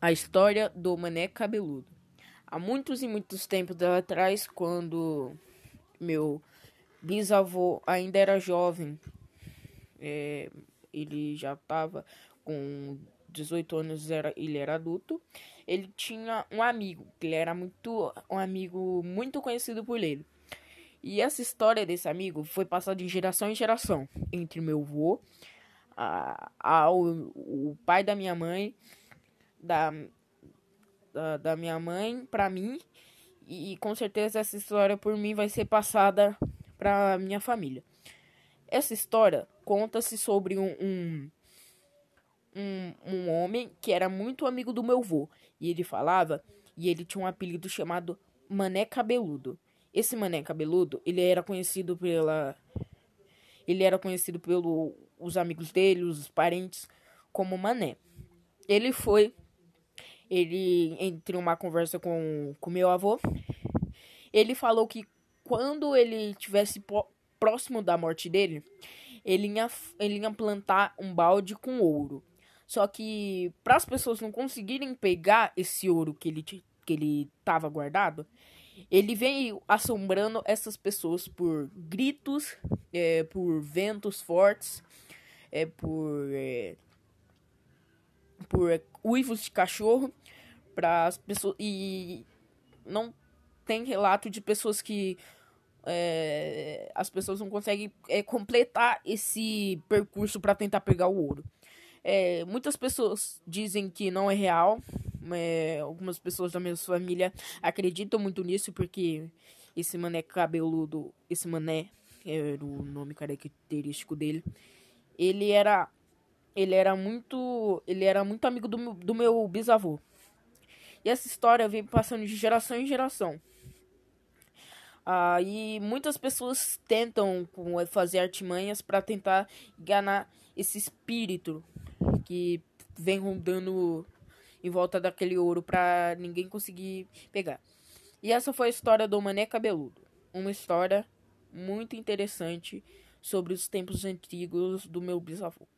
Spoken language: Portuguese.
A história do mané cabeludo. Há muitos e muitos tempos atrás, quando meu bisavô ainda era jovem, é, ele já estava com 18 anos, era, ele era adulto. Ele tinha um amigo, que ele era muito um amigo muito conhecido por ele. E essa história desse amigo foi passada de geração em geração entre meu avô, a, a, o, o pai da minha mãe da, da, da minha mãe para mim. E com certeza essa história por mim vai ser passada para minha família. Essa história conta-se sobre um, um, um, um homem que era muito amigo do meu avô. E ele falava, e ele tinha um apelido chamado Mané Cabeludo. Esse Mané Cabeludo, ele era conhecido pela. Ele era conhecido pelos amigos dele, os parentes, como Mané. Ele foi ele entre uma conversa com com meu avô, ele falou que quando ele tivesse próximo da morte dele, ele ia, ele ia plantar um balde com ouro. Só que para as pessoas não conseguirem pegar esse ouro que ele que ele tava guardado, ele veio assombrando essas pessoas por gritos, é, por ventos fortes, é, por é, por uivos de cachorro para as pessoas e não tem relato de pessoas que é, as pessoas não conseguem é, completar esse percurso para tentar pegar o ouro. É, muitas pessoas dizem que não é real. É, algumas pessoas da minha família acreditam muito nisso porque esse mané cabeludo, esse mané era o nome característico dele. Ele era ele era muito. Ele era muito amigo do, do meu bisavô. E essa história vem passando de geração em geração. Ah, e muitas pessoas tentam fazer artimanhas para tentar enganar esse espírito que vem rondando em volta daquele ouro para ninguém conseguir pegar. E essa foi a história do Mané Cabeludo. Uma história muito interessante sobre os tempos antigos do meu bisavô.